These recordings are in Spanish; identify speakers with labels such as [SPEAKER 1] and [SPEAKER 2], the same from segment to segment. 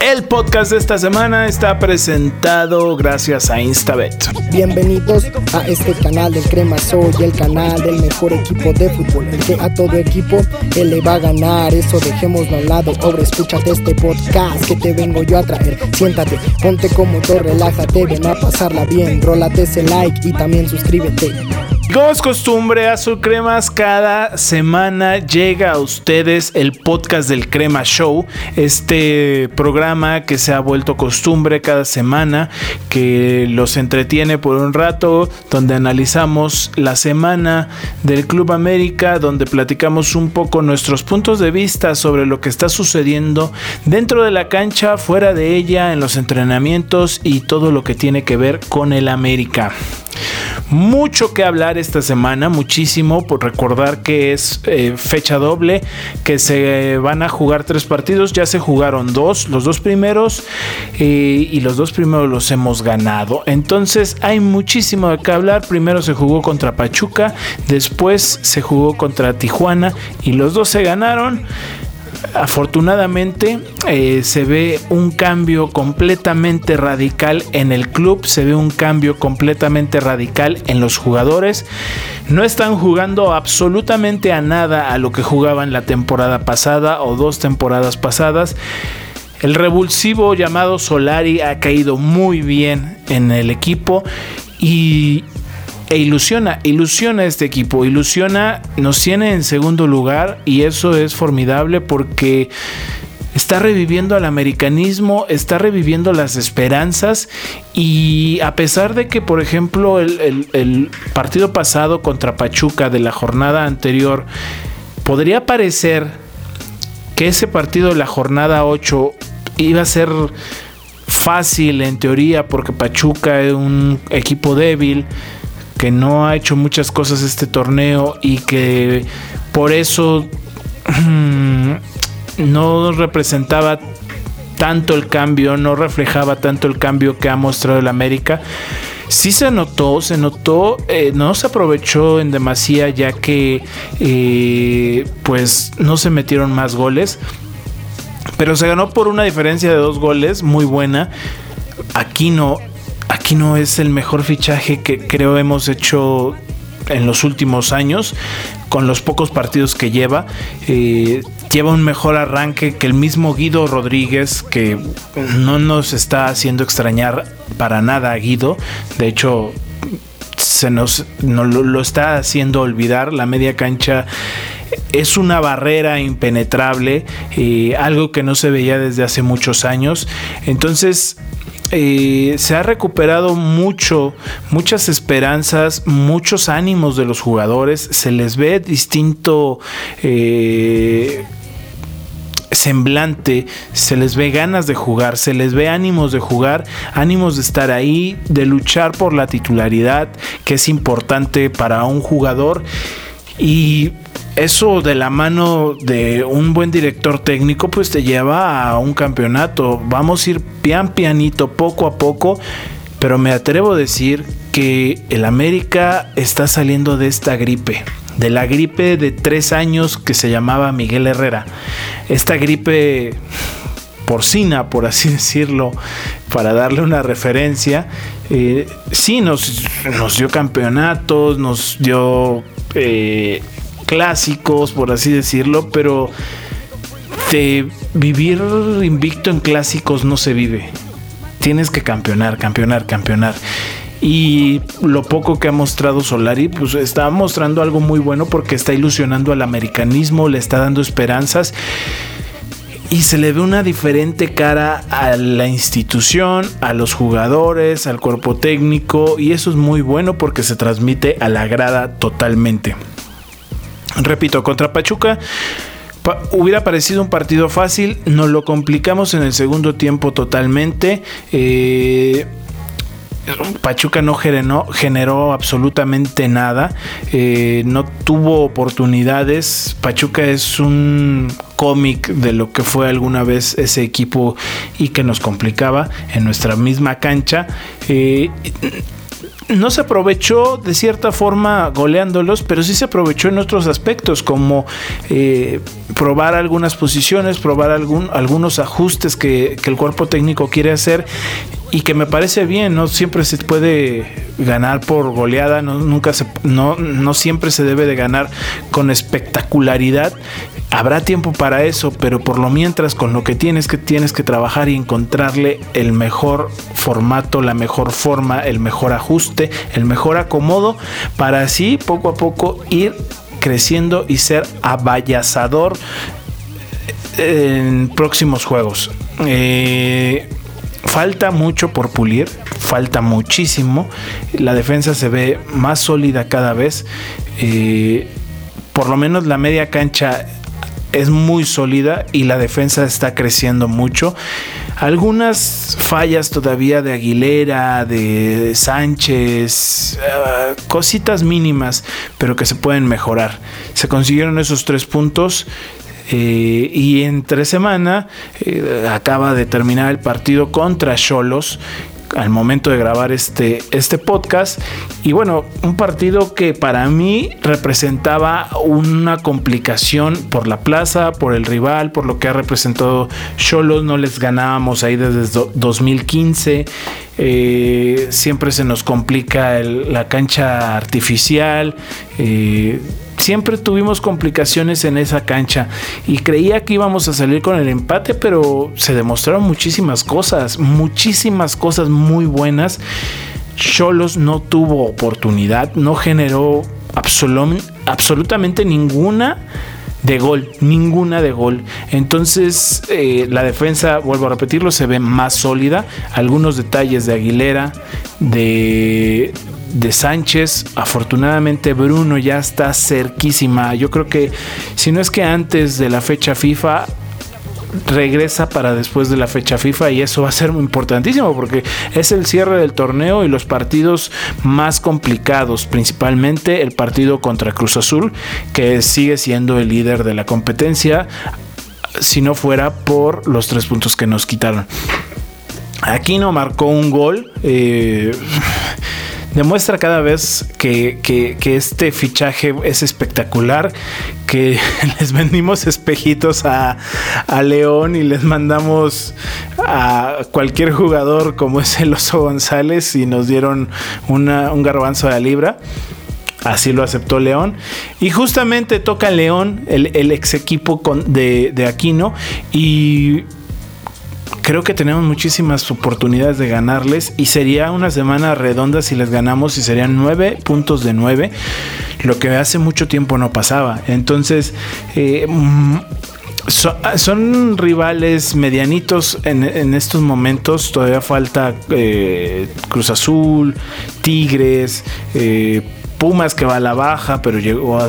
[SPEAKER 1] El podcast de esta semana está presentado gracias a Instabet.
[SPEAKER 2] Bienvenidos a este canal del Crema Soy, el canal del mejor equipo de fútbol, el que a todo equipo él le va a ganar. Eso dejémoslo al lado. Ahora escúchate este podcast que te vengo yo a traer. Siéntate, ponte cómodo, relájate, ven a pasarla bien. Rólate ese like y también suscríbete.
[SPEAKER 1] Como es costumbre, Azul Cremas, cada semana llega a ustedes el podcast del Crema Show, este programa que se ha vuelto costumbre cada semana, que los entretiene por un rato, donde analizamos la semana del Club América, donde platicamos un poco nuestros puntos de vista sobre lo que está sucediendo dentro de la cancha, fuera de ella, en los entrenamientos y todo lo que tiene que ver con el América. Mucho que hablar esta semana, muchísimo, por recordar que es eh, fecha doble, que se van a jugar tres partidos, ya se jugaron dos, los dos primeros, eh, y los dos primeros los hemos ganado. Entonces hay muchísimo de qué hablar. Primero se jugó contra Pachuca, después se jugó contra Tijuana, y los dos se ganaron afortunadamente eh, se ve un cambio completamente radical en el club, se ve un cambio completamente radical en los jugadores. No están jugando absolutamente a nada a lo que jugaban la temporada pasada o dos temporadas pasadas. El revulsivo llamado Solari ha caído muy bien en el equipo y, e ilusiona, ilusiona este equipo, ilusiona, nos tiene en segundo lugar y eso es formidable porque está reviviendo al americanismo, está reviviendo las esperanzas y a pesar de que, por ejemplo, el, el partido pasado contra Pachuca de la jornada anterior podría parecer que ese partido de la jornada 8 iba a ser fácil en teoría porque Pachuca es un equipo débil que no ha hecho muchas cosas este torneo y que por eso no representaba tanto el cambio, no reflejaba tanto el cambio que ha mostrado el América. Sí se notó, se notó, eh, no se aprovechó en demasía ya que eh, pues no se metieron más goles, pero se ganó por una diferencia de dos goles muy buena. Aquí no, aquí no es el mejor fichaje que creo hemos hecho en los últimos años, con los pocos partidos que lleva. Eh, lleva un mejor arranque que el mismo Guido Rodríguez, que no nos está haciendo extrañar para nada a Guido. De hecho, se nos lo, está haciendo olvidar. La media cancha es una barrera impenetrable, algo que no se veía desde hace muchos años. Entonces, eh, se ha recuperado mucho, muchas esperanzas, muchos ánimos de los jugadores, se les ve distinto eh, semblante, se les ve ganas de jugar, se les ve ánimos de jugar, ánimos de estar ahí, de luchar por la titularidad, que es importante para un jugador. Y eso de la mano de un buen director técnico, pues te lleva a un campeonato. Vamos a ir pian pianito, poco a poco, pero me atrevo a decir que el América está saliendo de esta gripe. De la gripe de tres años que se llamaba Miguel Herrera. Esta gripe porcina, por así decirlo, para darle una referencia. Eh, sí, nos, nos dio campeonatos, nos dio eh, clásicos, por así decirlo, pero de vivir invicto en clásicos no se vive. Tienes que campeonar, campeonar, campeonar. Y lo poco que ha mostrado Solari, pues está mostrando algo muy bueno porque está ilusionando al americanismo, le está dando esperanzas y se le ve una diferente cara a la institución, a los jugadores, al cuerpo técnico y eso es muy bueno porque se transmite a la grada totalmente. Repito, contra Pachuca hubiera parecido un partido fácil, nos lo complicamos en el segundo tiempo totalmente. Eh, Pachuca no generó, absolutamente nada, eh, no tuvo oportunidades. Pachuca es un cómic de lo que fue alguna vez ese equipo y que nos complicaba en nuestra misma cancha. Eh, no se aprovechó de cierta forma goleándolos, pero sí se aprovechó en otros aspectos, como eh, probar algunas posiciones, probar algún, algunos ajustes que, que, el cuerpo técnico quiere hacer y que me parece bien, no siempre se puede ganar por goleada, no, nunca se, no, no siempre se debe de ganar con espectacularidad. Habrá tiempo para eso, pero por lo mientras con lo que tienes que tienes que trabajar y encontrarle el mejor formato, la mejor forma, el mejor ajuste, el mejor acomodo para así poco a poco ir creciendo y ser abayazador en próximos juegos. Eh, falta mucho por pulir, falta muchísimo. La defensa se ve más sólida cada vez. Eh, por lo menos la media cancha es muy sólida y la defensa está creciendo mucho. Algunas fallas todavía de Aguilera, de Sánchez, uh, cositas mínimas, pero que se pueden mejorar. Se consiguieron esos tres puntos. Eh, y entre semana eh, acaba de terminar el partido contra Cholos al momento de grabar este, este podcast. Y bueno, un partido que para mí representaba una complicación por la plaza, por el rival, por lo que ha representado Cholos. No les ganábamos ahí desde 2015. Eh, siempre se nos complica la cancha artificial. Eh, siempre tuvimos complicaciones en esa cancha y creía que íbamos a salir con el empate, pero se demostraron muchísimas cosas, muchísimas cosas muy buenas. Cholos no tuvo oportunidad, no generó absolutamente ninguna de gol, ninguna de gol. Entonces eh, la defensa, vuelvo a repetirlo, se ve más sólida. Algunos detalles de Aguilera, de, de Sánchez. Afortunadamente Bruno ya está cerquísima. Yo creo que si no es que antes de la fecha FIFA regresa para después de la fecha FIFA y eso va a ser muy importantísimo porque es el cierre del torneo y los partidos más complicados, principalmente el partido contra Cruz Azul, que sigue siendo el líder de la competencia, si no fuera por los tres puntos que nos quitaron. Aquí no marcó un gol. Eh, demuestra cada vez que, este fichaje es espectacular, que les vendimos espejitos a, León y les mandamos a cualquier jugador como es el Oso González y nos dieron un garbanzo de la libra. Así lo aceptó León. Y justamente toca León, el, ex equipo de, de Aquino. Y creo que tenemos muchísimas oportunidades de ganarles y sería una semana redonda si les ganamos y serían nueve puntos de nueve, lo que hace mucho tiempo no pasaba. Entonces, eh, mm, son rivales medianitos en, estos momentos. Todavía falta eh, Cruz Azul, Tigres, eh, Pumas que va a la baja, pero llegó a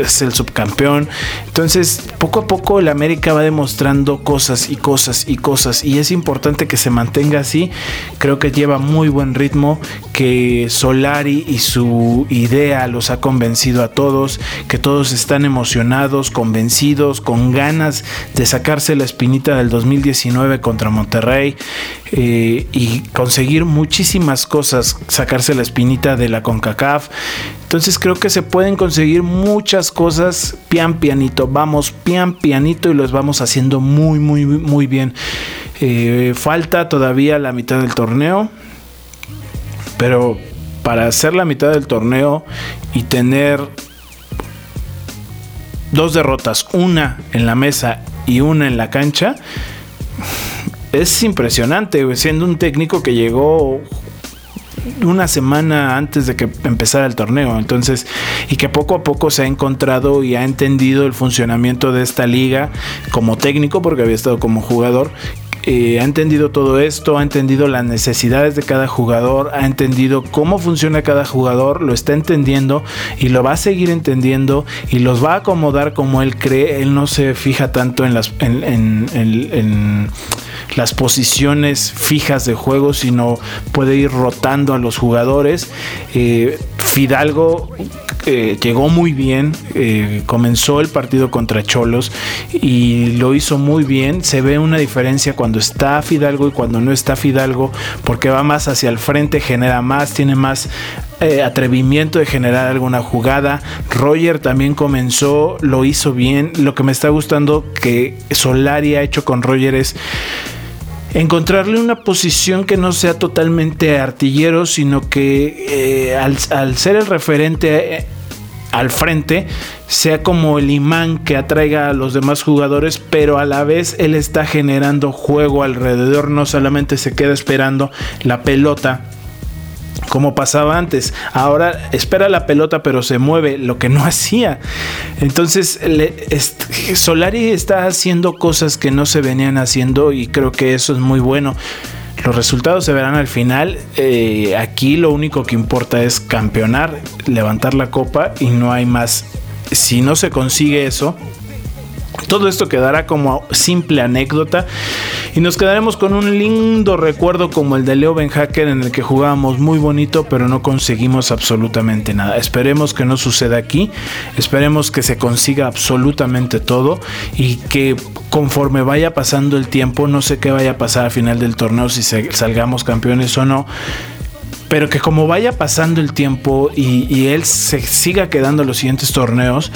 [SPEAKER 1] es el subcampeón. Entonces, poco a poco el América va demostrando cosas y cosas y cosas y es importante que se mantenga así. Creo que lleva muy buen ritmo, que Solari y su idea los ha convencido a todos, que todos están emocionados, convencidos, con ganas de sacarse la espinita del 2019 contra Monterrey eh, y conseguir muchísimas cosas, sacarse la espinita de la CONCACAF. Entonces creo que se pueden conseguir muchas cosas pian pianito. Vamos pian pianito y los vamos haciendo muy, muy, muy bien. Eh, falta todavía la mitad del torneo. Pero para hacer la mitad del torneo y tener dos derrotas, una en la mesa y una en la cancha, es impresionante, siendo un técnico que llegó una semana antes de que empezara el torneo. Entonces, y que poco a poco se ha encontrado y ha entendido el funcionamiento de esta liga como técnico, porque había estado como jugador. Eh, ha entendido todo esto, ha entendido las necesidades de cada jugador, ha entendido cómo funciona cada jugador, lo está entendiendo y lo va a seguir entendiendo y los va a acomodar como él cree. Él no se fija tanto en las en las posiciones fijas de juego, sino puede ir rotando a los jugadores. Eh, Fidalgo eh, llegó muy bien, eh, comenzó el partido contra Cholos y lo hizo muy bien. Se ve una diferencia cuando está Fidalgo y cuando no está Fidalgo, porque va más hacia el frente, genera más, tiene más eh, atrevimiento de generar alguna jugada. Roger también comenzó, lo hizo bien. Lo que me está gustando que Solari ha hecho con Roger es encontrarle una posición que no sea totalmente artillero, sino que eh, al, ser el referente eh, al frente, sea como el imán que atraiga a los demás jugadores, pero a la vez él está generando juego alrededor, no solamente se queda esperando la pelota como pasaba antes. Ahora espera la pelota pero se mueve, lo que no hacía. Entonces Solari está haciendo cosas que no se venían haciendo y creo que eso es muy bueno. Los resultados se verán al final. Eh, aquí lo único que importa es campeonar, levantar la copa y no hay más. Si no se consigue eso, todo esto quedará como simple anécdota y nos quedaremos con un lindo recuerdo como el de Leo Ben Hacker en el que jugábamos muy bonito pero no conseguimos absolutamente nada. Esperemos que no suceda aquí, esperemos que se consiga absolutamente todo y que conforme vaya pasando el tiempo, no sé qué vaya a pasar al final del torneo si salgamos campeones o no pero que como vaya pasando el tiempo y, y, él se siga quedando en los siguientes torneos,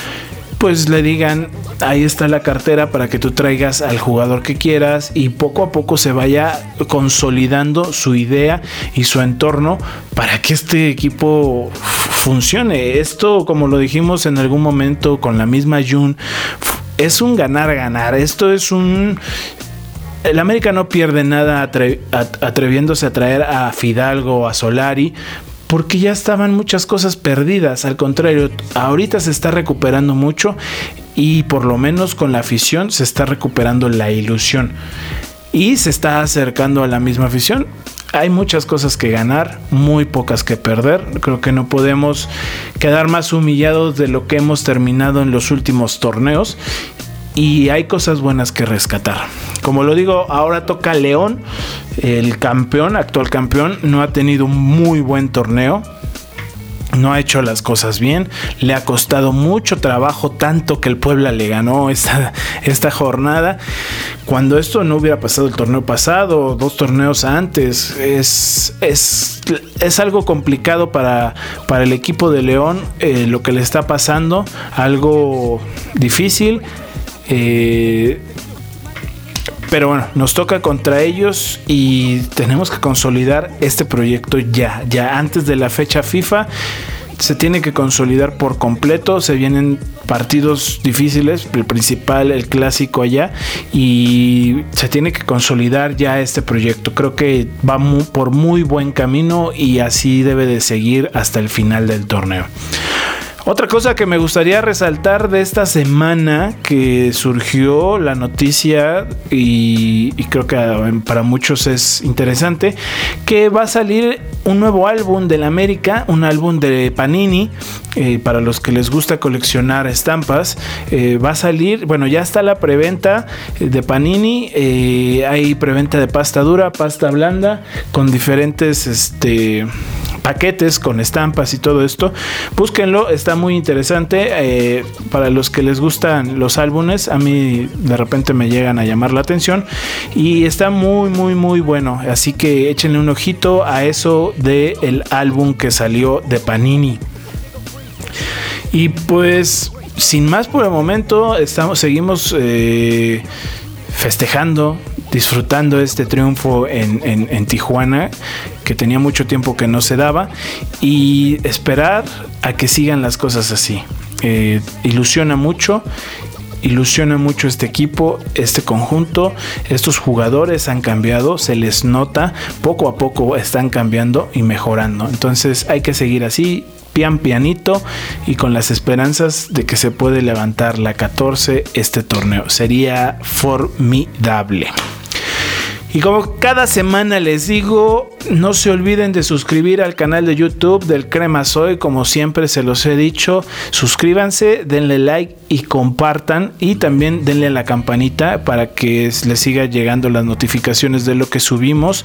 [SPEAKER 1] pues le digan, ahí está la cartera para que tú traigas al jugador que quieras y poco a poco se vaya consolidando su idea y su entorno para que este equipo funcione. Esto, como lo dijimos en algún momento con la misma Jun, es un ganar-ganar. Esto es un el América no pierde nada atreviéndose a traer a Fidalgo a Solari porque ya estaban muchas cosas perdidas. Al contrario, ahorita se está recuperando mucho y por lo menos con la afición se está recuperando la ilusión y se está acercando a la misma afición. Hay muchas cosas que ganar, muy pocas que perder. Creo que no podemos quedar más humillados de lo que hemos terminado en los últimos torneos y hay cosas buenas que rescatar. Como lo digo, ahora toca León, el campeón, actual campeón, no ha tenido un muy buen torneo. No ha hecho las cosas bien, le ha costado mucho trabajo, tanto que el Puebla le ganó esta, esta jornada. Cuando esto no hubiera pasado el torneo pasado, dos torneos antes, es, es, es algo complicado para, para, el equipo de León eh, lo que le está pasando, algo difícil eh, pero bueno, nos toca contra ellos y tenemos que consolidar este proyecto ya, ya antes de la fecha FIFA. Se tiene que consolidar por completo, se vienen partidos difíciles, el principal, el clásico allá, y se tiene que consolidar ya este proyecto. Creo que va por muy buen camino y así debe de seguir hasta el final del torneo. Otra cosa que me gustaría resaltar de esta semana que surgió la noticia y, creo que para muchos es interesante, que va a salir un nuevo álbum de la América, un álbum de Panini, eh, para los que les gusta coleccionar estampas. Eh, va a salir, bueno, ya está la preventa de Panini, eh, hay preventa de pasta dura, pasta blanda, con diferentes, este paquetes con estampas y todo esto. Búsquenlo, está muy interesante. Eh, para los que les gustan los álbumes, a mí de repente me llegan a llamar la atención y está muy, muy, muy bueno. Así que échenle un ojito a eso del el álbum que salió de Panini. Y pues, sin más por el momento, estamos, seguimos eh, festejando, disfrutando este triunfo en, en Tijuana que tenía mucho tiempo que no se daba y esperar a que sigan las cosas así. Eh, ilusiona mucho ilusiona mucho este equipo, este conjunto, estos jugadores han cambiado, se les nota, poco a poco están cambiando y mejorando. Entonces hay que seguir así, pian pianito y con las esperanzas de que se puede levantar la 14 este torneo. Sería formidable. Y como cada semana les digo, no se olviden de suscribir al canal de YouTube del Crema Soy, como siempre se los he dicho. Suscríbanse, denle like y compartan. Y también denle a la campanita para que les siga llegando las notificaciones de lo que subimos.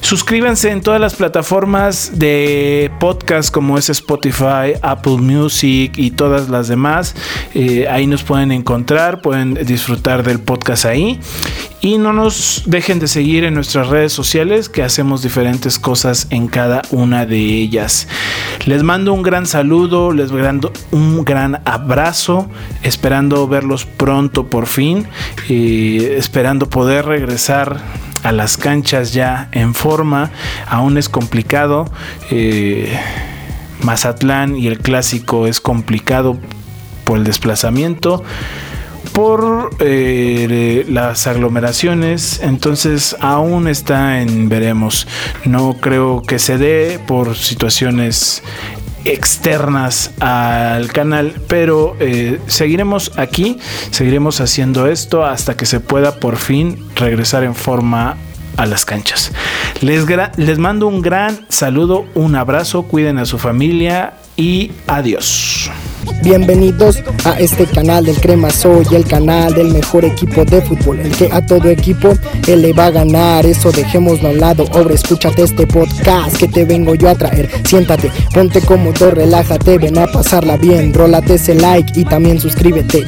[SPEAKER 1] Suscríbanse en todas las plataformas de podcast como es Spotify, Apple Music y todas las demás. Eh, ahí nos pueden encontrar, pueden disfrutar del podcast ahí. Y no nos dejen de seguir en nuestras redes sociales que hacemos diferentes cosas en cada una de ellas. Les mando un gran saludo, les mando un gran abrazo, esperando verlos pronto por fin, y esperando poder regresar a las canchas ya en forma. Aún es complicado. Eh, Mazatlán y el clásico es complicado por el desplazamiento por eh, las aglomeraciones, entonces aún está en veremos. No creo que se dé por situaciones externas al canal, pero eh, seguiremos aquí, seguiremos haciendo esto hasta que se pueda por fin regresar en forma a las canchas. Les, les mando un gran saludo, un abrazo, cuiden a su familia y adiós.
[SPEAKER 2] Bienvenidos a este canal del Crema Soy, el canal del mejor equipo de fútbol, el que a todo equipo él le va a ganar. Eso dejémoslo a un lado. Ahora escúchate este podcast que te vengo yo a traer. Siéntate, ponte cómodo, relájate, ven a pasarla bien. Rólate ese like y también suscríbete.